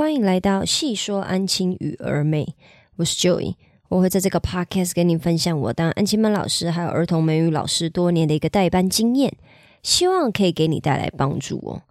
欢迎来到细说安亲与儿美，我是 Joy，我会在这个 podcast 跟您分享我当安亲班老师还有儿童美语老师多年的一个代班经验，希望可以给你带来帮助哦。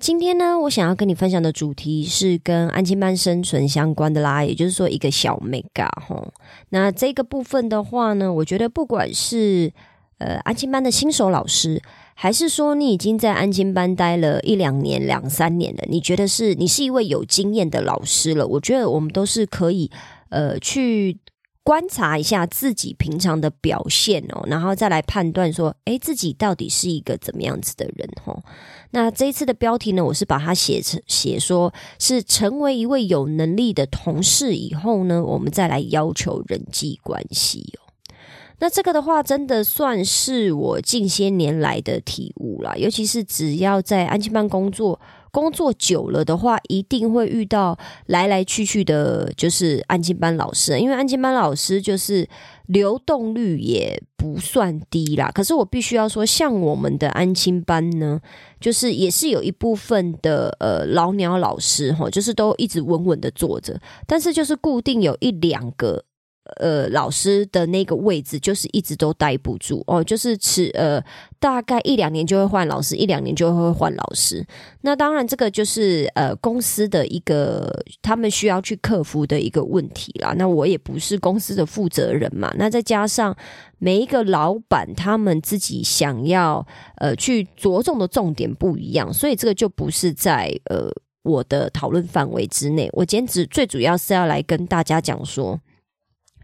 今天呢，我想要跟你分享的主题是跟安亲班生存相关的啦，也就是说一个小 mega 哈。那这个部分的话呢，我觉得不管是呃安亲班的新手老师，还是说你已经在安亲班待了一两年、两三年了，你觉得是你是一位有经验的老师了，我觉得我们都是可以呃去。观察一下自己平常的表现哦，然后再来判断说，诶，自己到底是一个怎么样子的人哦。那这一次的标题呢，我是把它写成写说是成为一位有能力的同事以后呢，我们再来要求人际关系哦。那这个的话，真的算是我近些年来的体悟啦。尤其是只要在安亲班工作工作久了的话，一定会遇到来来去去的，就是安亲班老师。因为安亲班老师就是流动率也不算低啦。可是我必须要说，像我们的安亲班呢，就是也是有一部分的呃老鸟老师哈，就是都一直稳稳的坐着，但是就是固定有一两个。呃，老师的那个位置就是一直都待不住哦，就是持呃，大概一两年就会换老师，一两年就会换老师。那当然，这个就是呃公司的一个他们需要去克服的一个问题啦。那我也不是公司的负责人嘛。那再加上每一个老板他们自己想要呃去着重的重点不一样，所以这个就不是在呃我的讨论范围之内。我今天只最主要是要来跟大家讲说。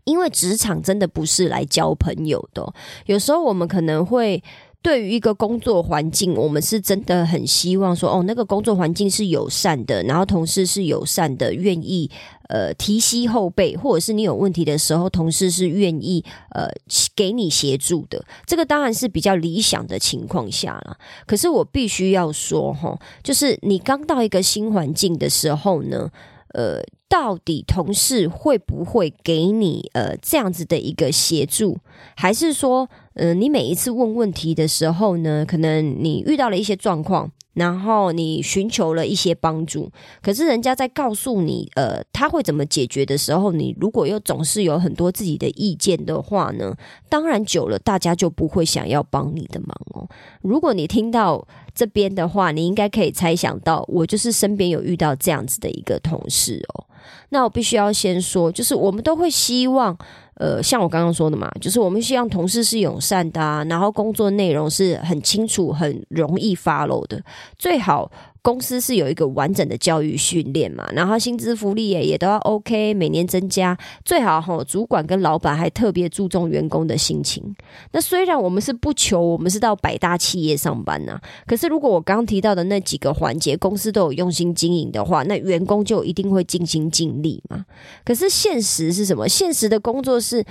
因为职场真的不是来交朋友的，有时候我们可能会对于一个工作环境，我们是真的很希望说，哦，那个工作环境是友善的，然后同事是友善的，愿意呃提携后辈，或者是你有问题的时候，同事是愿意呃给你协助的。这个当然是比较理想的情况下了。可是我必须要说，哈，就是你刚到一个新环境的时候呢。呃，到底同事会不会给你呃这样子的一个协助？还是说，呃，你每一次问问题的时候呢，可能你遇到了一些状况，然后你寻求了一些帮助，可是人家在告诉你，呃，他会怎么解决的时候，你如果又总是有很多自己的意见的话呢？当然久了，大家就不会想要帮你的忙哦。如果你听到。这边的话，你应该可以猜想到，我就是身边有遇到这样子的一个同事哦。那我必须要先说，就是我们都会希望，呃，像我刚刚说的嘛，就是我们希望同事是友善的，然后工作内容是很清楚、很容易 follow 的，最好。公司是有一个完整的教育训练嘛，然后薪资福利也也都要 OK，每年增加最好哈。主管跟老板还特别注重员工的心情。那虽然我们是不求我们是到百大企业上班呐，可是如果我刚刚提到的那几个环节，公司都有用心经营的话，那员工就一定会尽心尽力嘛。可是现实是什么？现实的工作是，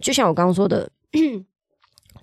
就像我刚刚说的。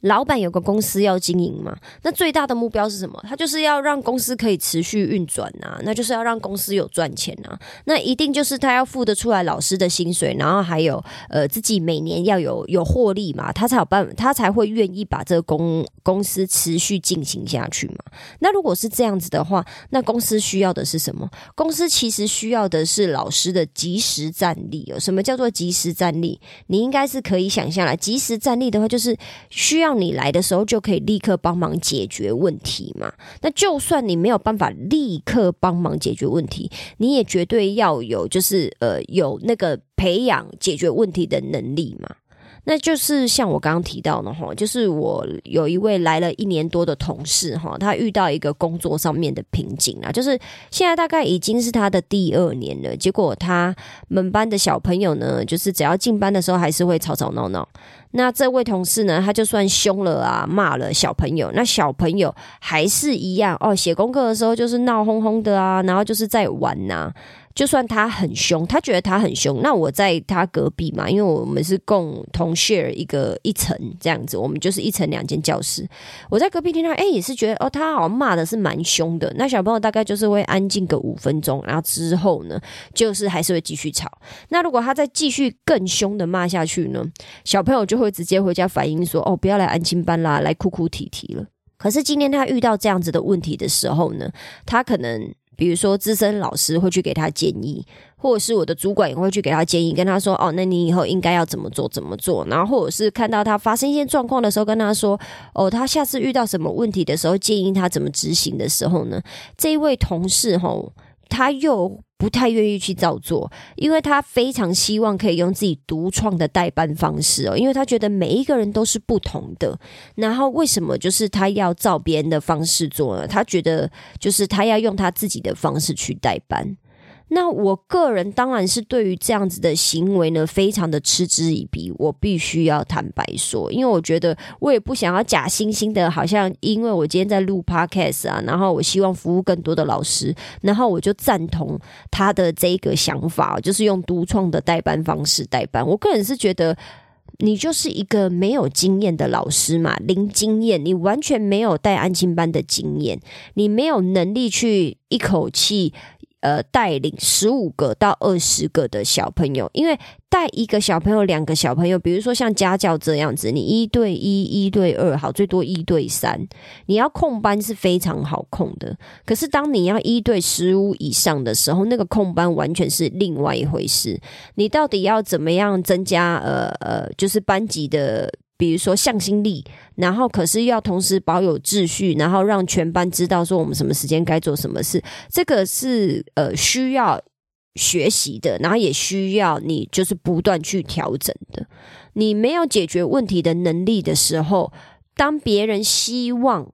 老板有个公司要经营嘛，那最大的目标是什么？他就是要让公司可以持续运转啊，那就是要让公司有赚钱啊。那一定就是他要付得出来老师的薪水，然后还有呃自己每年要有有获利嘛，他才有办，他才会愿意把这个公公司持续进行下去嘛。那如果是这样子的话，那公司需要的是什么？公司其实需要的是老师的及时战力哦。什么叫做及时战力？你应该是可以想象了，及时战力的话，就是需要。你来的时候就可以立刻帮忙解决问题嘛？那就算你没有办法立刻帮忙解决问题，你也绝对要有，就是呃，有那个培养解决问题的能力嘛。那就是像我刚刚提到的哈，就是我有一位来了一年多的同事哈，他遇到一个工作上面的瓶颈啊，就是现在大概已经是他的第二年了，结果他们班的小朋友呢，就是只要进班的时候还是会吵吵闹闹。那这位同事呢，他就算凶了啊，骂了小朋友，那小朋友还是一样哦，写功课的时候就是闹哄哄的啊，然后就是在玩呐。就算他很凶，他觉得他很凶，那我在他隔壁嘛，因为我们是共同 share 一个一层这样子，我们就是一层两间教室。我在隔壁听到，哎，也是觉得哦，他好像骂的是蛮凶的。那小朋友大概就是会安静个五分钟，然后之后呢，就是还是会继续吵。那如果他再继续更凶的骂下去呢，小朋友就会直接回家反映说，哦，不要来安亲班啦，来哭哭啼啼了。可是今天他遇到这样子的问题的时候呢，他可能。比如说资深老师会去给他建议，或者是我的主管也会去给他建议，跟他说：“哦，那你以后应该要怎么做，怎么做。”然后或者是看到他发生一些状况的时候，跟他说：“哦，他下次遇到什么问题的时候，建议他怎么执行的时候呢？”这一位同事吼，他又。不太愿意去照做，因为他非常希望可以用自己独创的代班方式哦，因为他觉得每一个人都是不同的。然后为什么就是他要照别人的方式做呢？他觉得就是他要用他自己的方式去代班。那我个人当然是对于这样子的行为呢，非常的嗤之以鼻。我必须要坦白说，因为我觉得我也不想要假惺惺的，好像因为我今天在录 podcast 啊，然后我希望服务更多的老师，然后我就赞同他的这个想法，就是用独创的代班方式代班。我个人是觉得，你就是一个没有经验的老师嘛，零经验，你完全没有带安亲班的经验，你没有能力去一口气。呃，带领十五个到二十个的小朋友，因为带一个小朋友、两个小朋友，比如说像家教这样子，你一对一、一对二，好，最多一对三，你要控班是非常好控的。可是当你要一对十五以上的时候，那个控班完全是另外一回事。你到底要怎么样增加？呃呃，就是班级的。比如说向心力，然后可是要同时保有秩序，然后让全班知道说我们什么时间该做什么事，这个是呃需要学习的，然后也需要你就是不断去调整的。你没有解决问题的能力的时候，当别人希望。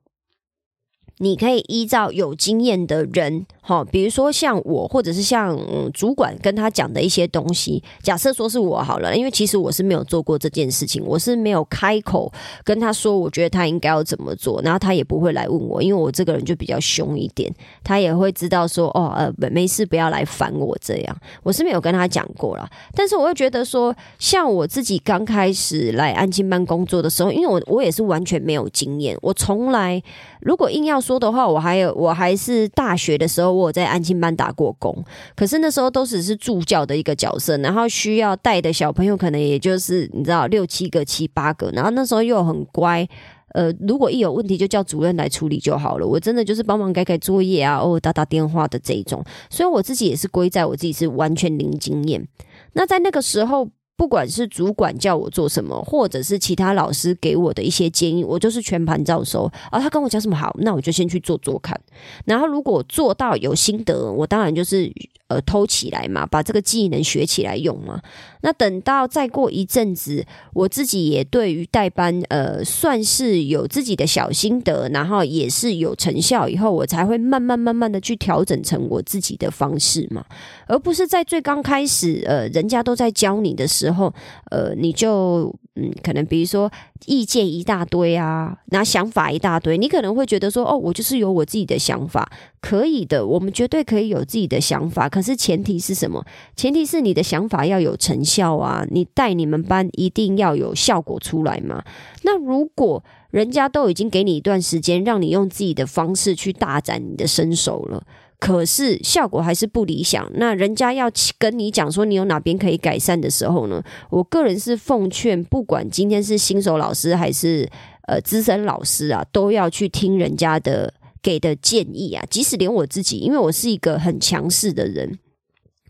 你可以依照有经验的人，哈，比如说像我，或者是像主管跟他讲的一些东西。假设说是我好了，因为其实我是没有做过这件事情，我是没有开口跟他说，我觉得他应该要怎么做，然后他也不会来问我，因为我这个人就比较凶一点，他也会知道说，哦，呃，没事，不要来烦我这样。我是没有跟他讲过了，但是我会觉得说，像我自己刚开始来安静班工作的时候，因为我我也是完全没有经验，我从来如果硬要。说的话，我还有，我还是大学的时候，我在安亲班打过工，可是那时候都只是助教的一个角色，然后需要带的小朋友可能也就是你知道六七个、七八个，然后那时候又很乖，呃，如果一有问题就叫主任来处理就好了，我真的就是帮忙改改作业啊，偶尔打打电话的这一种，所以我自己也是归在我自己是完全零经验。那在那个时候。不管是主管叫我做什么，或者是其他老师给我的一些建议，我就是全盘照收。啊，他跟我讲什么好，那我就先去做做看。然后如果做到有心得，我当然就是。呃，偷起来嘛，把这个技能学起来用嘛。那等到再过一阵子，我自己也对于代班，呃，算是有自己的小心得，然后也是有成效以后，我才会慢慢慢慢的去调整成我自己的方式嘛，而不是在最刚开始，呃，人家都在教你的时候，呃，你就。嗯，可能比如说意见一大堆啊，那想法一大堆，你可能会觉得说，哦，我就是有我自己的想法，可以的，我们绝对可以有自己的想法。可是前提是什么？前提是你的想法要有成效啊，你带你们班一定要有效果出来嘛。那如果人家都已经给你一段时间，让你用自己的方式去大展你的身手了。可是效果还是不理想。那人家要跟你讲说你有哪边可以改善的时候呢？我个人是奉劝，不管今天是新手老师还是呃资深老师啊，都要去听人家的给的建议啊。即使连我自己，因为我是一个很强势的人，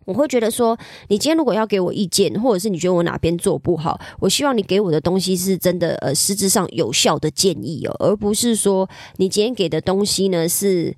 我会觉得说，你今天如果要给我意见，或者是你觉得我哪边做不好，我希望你给我的东西是真的呃实质上有效的建议哦，而不是说你今天给的东西呢是。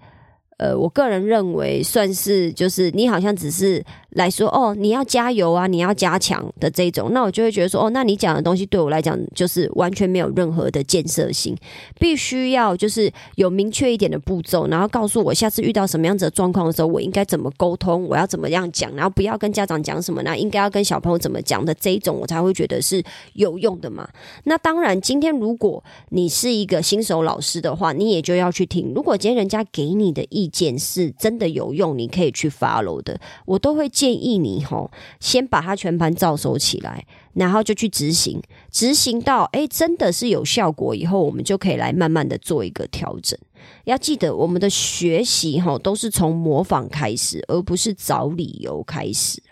呃，我个人认为算是就是你好像只是来说哦，你要加油啊，你要加强的这种，那我就会觉得说哦，那你讲的东西对我来讲就是完全没有任何的建设性，必须要就是有明确一点的步骤，然后告诉我下次遇到什么样子的状况的时候，我应该怎么沟通，我要怎么样讲，然后不要跟家长讲什么，那应该要跟小朋友怎么讲的这一种，我才会觉得是有用的嘛。那当然，今天如果你是一个新手老师的话，你也就要去听。如果今天人家给你的意见是真的有用，你可以去 follow 的，我都会建议你吼，先把它全盘照收起来，然后就去执行，执行到哎真的是有效果以后，我们就可以来慢慢的做一个调整。要记得，我们的学习哈都是从模仿开始，而不是找理由开始。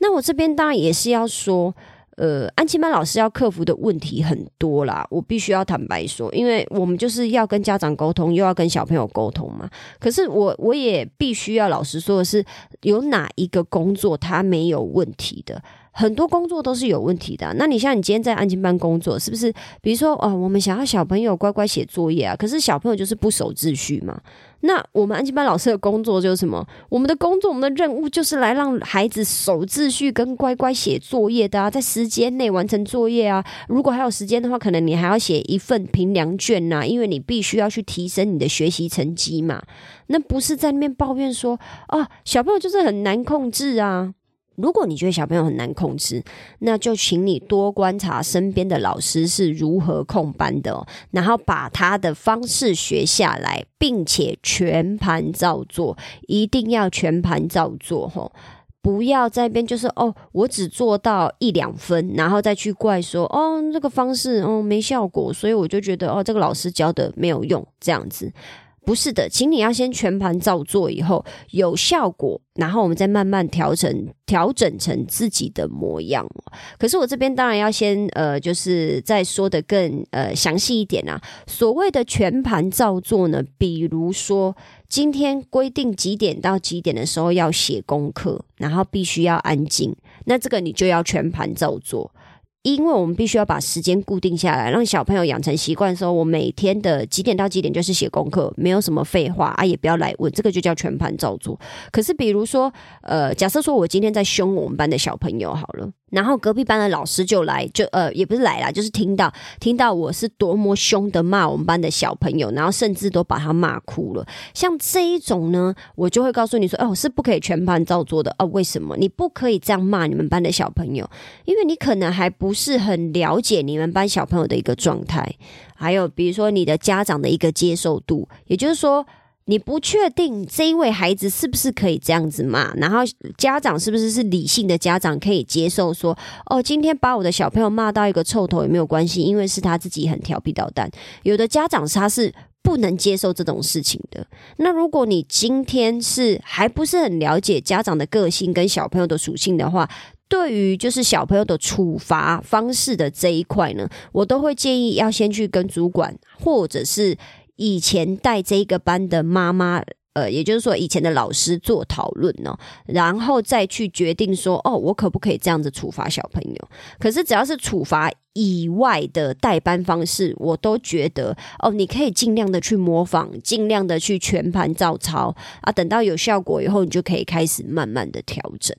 那我这边当然也是要说。呃，安琪班老师要克服的问题很多啦，我必须要坦白说，因为我们就是要跟家长沟通，又要跟小朋友沟通嘛。可是我我也必须要老实说的是，有哪一个工作他没有问题的？很多工作都是有问题的。那你像你今天在安静班工作，是不是？比如说，哦，我们想要小朋友乖乖写作业啊，可是小朋友就是不守秩序嘛。那我们安静班老师的工作就是什么？我们的工作，我们的任务就是来让孩子守秩序跟乖乖写作业的啊，在时间内完成作业啊。如果还有时间的话，可能你还要写一份评量卷呐，因为你必须要去提升你的学习成绩嘛。那不是在那边抱怨说啊，小朋友就是很难控制啊。如果你觉得小朋友很难控制，那就请你多观察身边的老师是如何控班的，然后把他的方式学下来，并且全盘照做，一定要全盘照做吼！不要在边就是哦，我只做到一两分，然后再去怪说哦这个方式哦没效果，所以我就觉得哦这个老师教的没有用，这样子。不是的，请你要先全盘照做，以后有效果，然后我们再慢慢调整调整成自己的模样。可是我这边当然要先呃，就是再说的更呃详细一点啊。所谓的全盘照做呢，比如说今天规定几点到几点的时候要写功课，然后必须要安静，那这个你就要全盘照做。因为我们必须要把时间固定下来，让小朋友养成习惯，说我每天的几点到几点就是写功课，没有什么废话啊，也不要来问，这个就叫全盘照做。可是，比如说，呃，假设说我今天在凶我们班的小朋友，好了。然后隔壁班的老师就来，就呃也不是来啦，就是听到听到我是多么凶的骂我们班的小朋友，然后甚至都把他骂哭了。像这一种呢，我就会告诉你说，哦，是不可以全盘照做的哦。为什么？你不可以这样骂你们班的小朋友，因为你可能还不是很了解你们班小朋友的一个状态，还有比如说你的家长的一个接受度，也就是说。你不确定这一位孩子是不是可以这样子骂，然后家长是不是是理性的家长可以接受说，哦，今天把我的小朋友骂到一个臭头也没有关系，因为是他自己很调皮捣蛋。有的家长他是不能接受这种事情的。那如果你今天是还不是很了解家长的个性跟小朋友的属性的话，对于就是小朋友的处罚方式的这一块呢，我都会建议要先去跟主管或者是。以前带这个班的妈妈，呃，也就是说以前的老师做讨论呢，然后再去决定说，哦，我可不可以这样子处罚小朋友？可是只要是处罚以外的代班方式，我都觉得，哦，你可以尽量的去模仿，尽量的去全盘照抄啊，等到有效果以后，你就可以开始慢慢的调整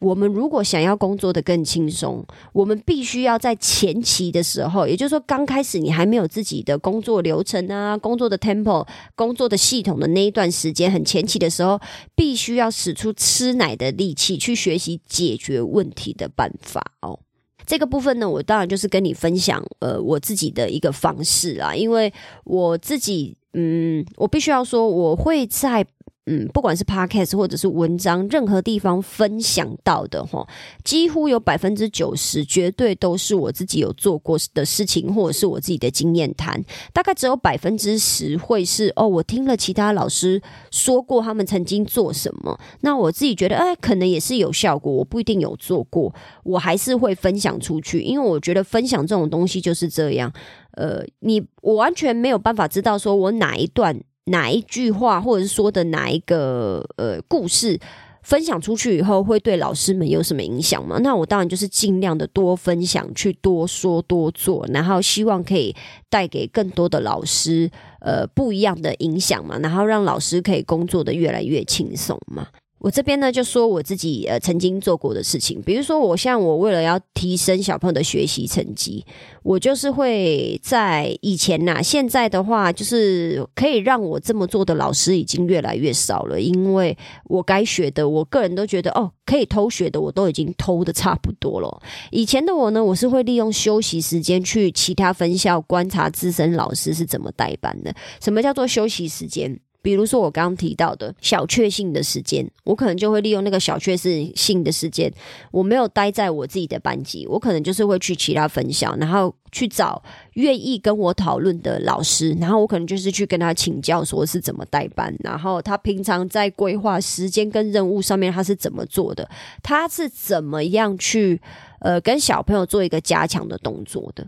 我们如果想要工作的更轻松，我们必须要在前期的时候，也就是说刚开始你还没有自己的工作流程啊、工作的 tempo、工作的系统的那一段时间，很前期的时候，必须要使出吃奶的力气去学习解决问题的办法哦。这个部分呢，我当然就是跟你分享呃我自己的一个方式啊，因为我自己嗯，我必须要说我会在。嗯，不管是 podcast 或者是文章，任何地方分享到的哈，几乎有百分之九十，绝对都是我自己有做过的事情，或者是我自己的经验谈。大概只有百分之十会是哦，我听了其他老师说过他们曾经做什么，那我自己觉得哎，可能也是有效果，我不一定有做过，我还是会分享出去，因为我觉得分享这种东西就是这样。呃，你我完全没有办法知道说我哪一段。哪一句话，或者是说的哪一个呃故事，分享出去以后会对老师们有什么影响吗？那我当然就是尽量的多分享，去多说多做，然后希望可以带给更多的老师呃不一样的影响嘛，然后让老师可以工作的越来越轻松嘛。我这边呢，就说我自己呃曾经做过的事情，比如说我像我为了要提升小朋友的学习成绩，我就是会在以前呐，现在的话就是可以让我这么做的老师已经越来越少了，因为我该学的，我个人都觉得哦，可以偷学的我都已经偷的差不多了。以前的我呢，我是会利用休息时间去其他分校观察资深老师是怎么带班的。什么叫做休息时间？比如说我刚刚提到的小确幸的时间，我可能就会利用那个小确幸的时间，我没有待在我自己的班级，我可能就是会去其他分校，然后去找愿意跟我讨论的老师，然后我可能就是去跟他请教，说是怎么带班，然后他平常在规划时间跟任务上面他是怎么做的，他是怎么样去呃跟小朋友做一个加强的动作的。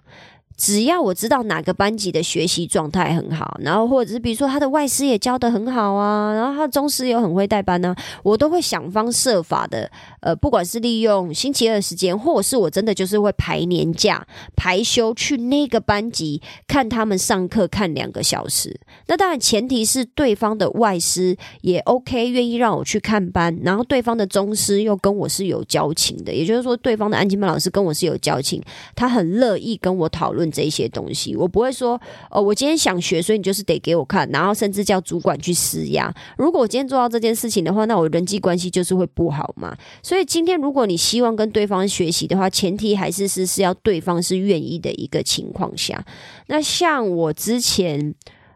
只要我知道哪个班级的学习状态很好，然后或者是比如说他的外师也教的很好啊，然后他的中师又很会带班呢，我都会想方设法的，呃，不管是利用星期二时间，或者是我真的就是会排年假排休去那个班级看他们上课看两个小时。那当然前提是对方的外师也 OK，愿意让我去看班，然后对方的中师又跟我是有交情的，也就是说对方的安静班老师跟我是有交情，他很乐意跟我讨论。这些东西，我不会说哦，我今天想学，所以你就是得给我看，然后甚至叫主管去施压。如果我今天做到这件事情的话，那我人际关系就是会不好嘛。所以今天如果你希望跟对方学习的话，前提还是是是要对方是愿意的一个情况下。那像我之前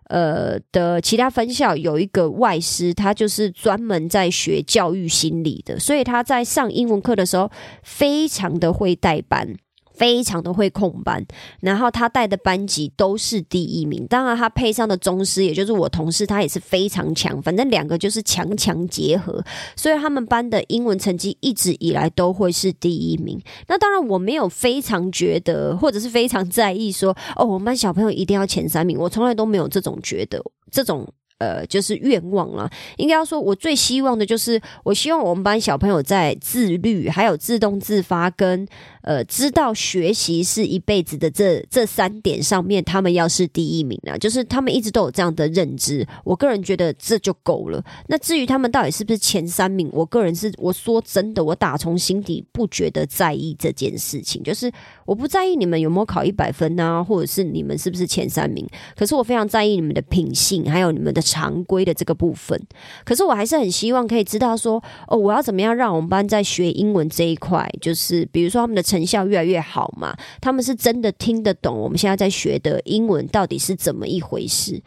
呃的其他分校有一个外师，他就是专门在学教育心理的，所以他在上英文课的时候非常的会带班。非常的会控班，然后他带的班级都是第一名。当然，他配上的宗师，也就是我同事，他也是非常强。反正两个就是强强结合，所以他们班的英文成绩一直以来都会是第一名。那当然，我没有非常觉得，或者是非常在意说，哦，我们班小朋友一定要前三名。我从来都没有这种觉得，这种。呃，就是愿望啦。应该要说，我最希望的就是，我希望我们班小朋友在自律、还有自动自发跟呃知道学习是一辈子的这这三点上面，他们要是第一名啊。就是他们一直都有这样的认知，我个人觉得这就够了。那至于他们到底是不是前三名，我个人是我说真的，我打从心底不觉得在意这件事情。就是我不在意你们有没有考一百分啊，或者是你们是不是前三名。可是我非常在意你们的品性，还有你们的。常规的这个部分，可是我还是很希望可以知道说，哦，我要怎么样让我们班在学英文这一块，就是比如说他们的成效越来越好嘛，他们是真的听得懂我们现在在学的英文到底是怎么一回事，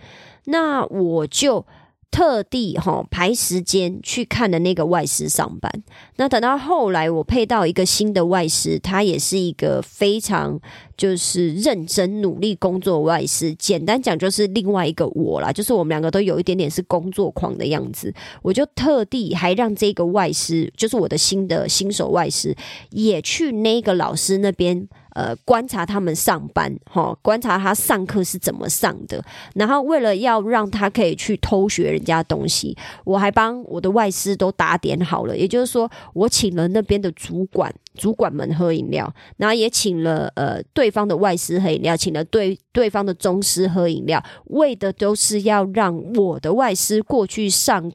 那我就。特地哈排时间去看的那个外师上班，那等到后来我配到一个新的外师，他也是一个非常就是认真努力工作外师。简单讲就是另外一个我啦，就是我们两个都有一点点是工作狂的样子。我就特地还让这个外师，就是我的新的新手外师，也去那个老师那边。呃，观察他们上班，哈，观察他上课是怎么上的。然后为了要让他可以去偷学人家东西，我还帮我的外师都打点好了。也就是说，我请了那边的主管、主管们喝饮料，然后也请了呃对方的外师喝饮料，请了对对方的宗师喝饮料，为的都是要让我的外师过去上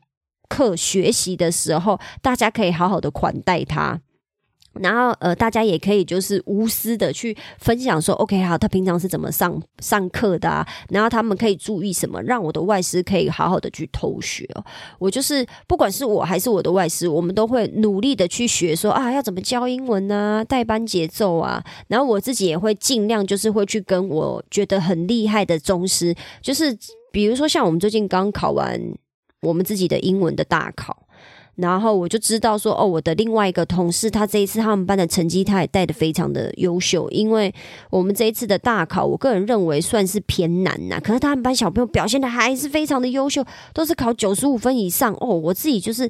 课学习的时候，大家可以好好的款待他。然后呃，大家也可以就是无私的去分享说，OK，好，他平常是怎么上上课的啊？然后他们可以注意什么，让我的外师可以好好的去偷学哦。我就是不管是我还是我的外师，我们都会努力的去学，说啊，要怎么教英文啊，带班节奏啊。然后我自己也会尽量就是会去跟我觉得很厉害的宗师，就是比如说像我们最近刚考完我们自己的英文的大考。然后我就知道说，哦，我的另外一个同事，他这一次他们班的成绩，他也带的非常的优秀。因为我们这一次的大考，我个人认为算是偏难呐。可是他们班小朋友表现的还是非常的优秀，都是考九十五分以上。哦，我自己就是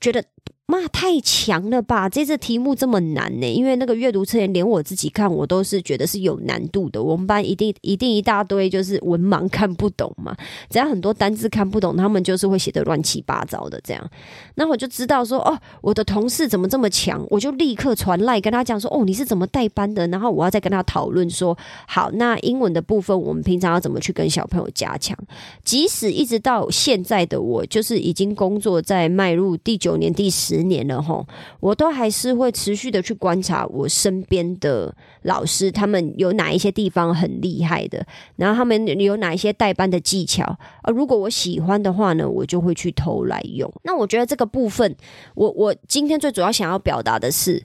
觉得。妈太强了吧！这次题目这么难呢？因为那个阅读测验，连我自己看我都是觉得是有难度的。我们班一定一定一大堆就是文盲看不懂嘛，只要很多单字看不懂，他们就是会写的乱七八糟的这样。那我就知道说，哦，我的同事怎么这么强？我就立刻传赖跟他讲说，哦，你是怎么带班的？然后我要再跟他讨论说，好，那英文的部分我们平常要怎么去跟小朋友加强？即使一直到现在的我，就是已经工作在迈入第九年、第十。十年了哈，我都还是会持续的去观察我身边的老师，他们有哪一些地方很厉害的，然后他们有哪一些代班的技巧啊？如果我喜欢的话呢，我就会去偷来用。那我觉得这个部分，我我今天最主要想要表达的是，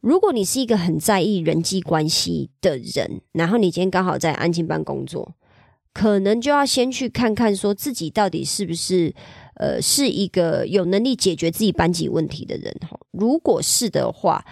如果你是一个很在意人际关系的人，然后你今天刚好在安静班工作。可能就要先去看看，说自己到底是不是呃是一个有能力解决自己班级问题的人哈。如果是的话。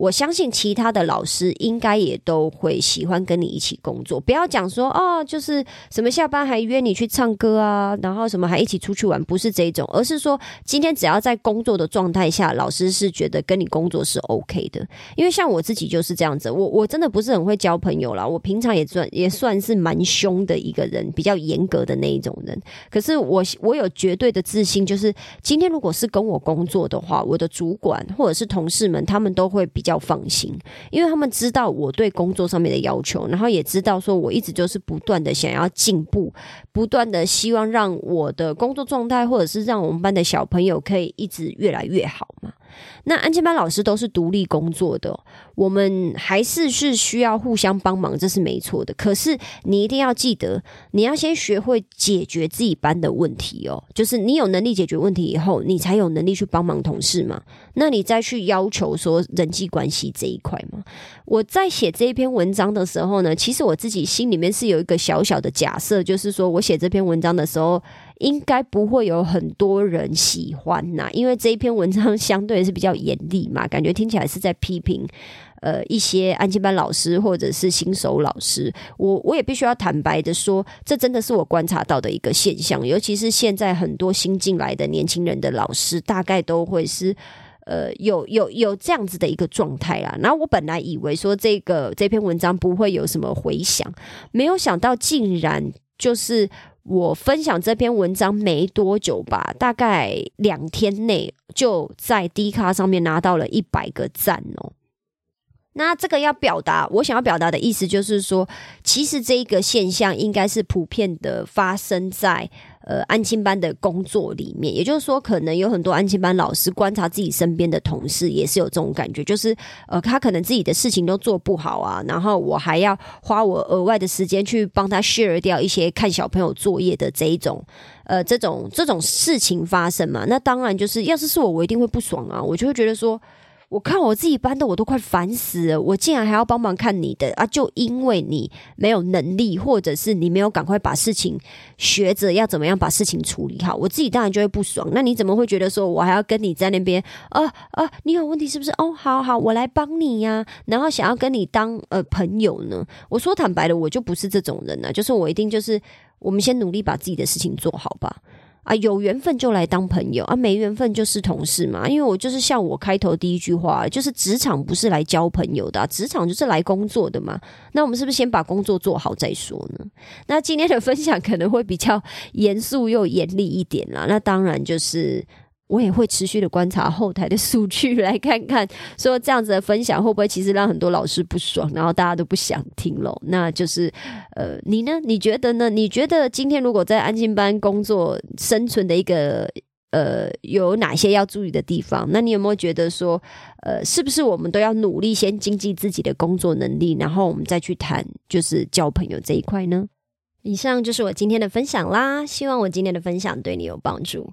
我相信其他的老师应该也都会喜欢跟你一起工作。不要讲说哦，就是什么下班还约你去唱歌啊，然后什么还一起出去玩，不是这种，而是说今天只要在工作的状态下，老师是觉得跟你工作是 OK 的。因为像我自己就是这样子，我我真的不是很会交朋友啦，我平常也算也算是蛮凶的一个人，比较严格的那一种人。可是我我有绝对的自信，就是今天如果是跟我工作的话，我的主管或者是同事们，他们都会比较。要放心，因为他们知道我对工作上面的要求，然后也知道说我一直就是不断的想要进步，不断的希望让我的工作状态，或者是让我们班的小朋友可以一直越来越好嘛。那安静班老师都是独立工作的，我们还是是需要互相帮忙，这是没错的。可是你一定要记得，你要先学会解决自己班的问题哦。就是你有能力解决问题以后，你才有能力去帮忙同事嘛。那你再去要求说人际关系这一块嘛。我在写这一篇文章的时候呢，其实我自己心里面是有一个小小的假设，就是说我写这篇文章的时候。应该不会有很多人喜欢呐，因为这一篇文章 相对是比较严厉嘛，感觉听起来是在批评呃一些安静班老师或者是新手老师。我我也必须要坦白的说，这真的是我观察到的一个现象，尤其是现在很多新进来的年轻人的老师，大概都会是呃有有有这样子的一个状态啦。然后我本来以为说这个这篇文章不会有什么回响，没有想到竟然就是。我分享这篇文章没多久吧，大概两天内就在 D 卡上面拿到了一百个赞哦。那这个要表达，我想要表达的意思就是说，其实这一个现象应该是普遍的发生在。呃，安亲班的工作里面，也就是说，可能有很多安亲班老师观察自己身边的同事，也是有这种感觉，就是呃，他可能自己的事情都做不好啊，然后我还要花我额外的时间去帮他 share 掉一些看小朋友作业的这一种，呃，这种这种事情发生嘛，那当然就是，要是是我，我一定会不爽啊，我就会觉得说。我看我自己班的，我都快烦死了。我竟然还要帮忙看你的啊！就因为你没有能力，或者是你没有赶快把事情学着要怎么样把事情处理好，我自己当然就会不爽。那你怎么会觉得说我还要跟你在那边啊啊？你有问题是不是？哦，好好，我来帮你呀。然后想要跟你当呃朋友呢？我说坦白的，我就不是这种人啊。就是我一定就是我们先努力把自己的事情做好吧。啊，有缘分就来当朋友啊，没缘分就是同事嘛。因为我就是像我开头第一句话，就是职场不是来交朋友的，职场就是来工作的嘛。那我们是不是先把工作做好再说呢？那今天的分享可能会比较严肃又严厉一点啦。那当然就是。我也会持续的观察后台的数据，来看看说这样子的分享会不会其实让很多老师不爽，然后大家都不想听了。那就是呃，你呢？你觉得呢？你觉得今天如果在安静班工作生存的一个呃，有哪些要注意的地方？那你有没有觉得说呃，是不是我们都要努力先经济自己的工作能力，然后我们再去谈就是交朋友这一块呢？以上就是我今天的分享啦，希望我今天的分享对你有帮助。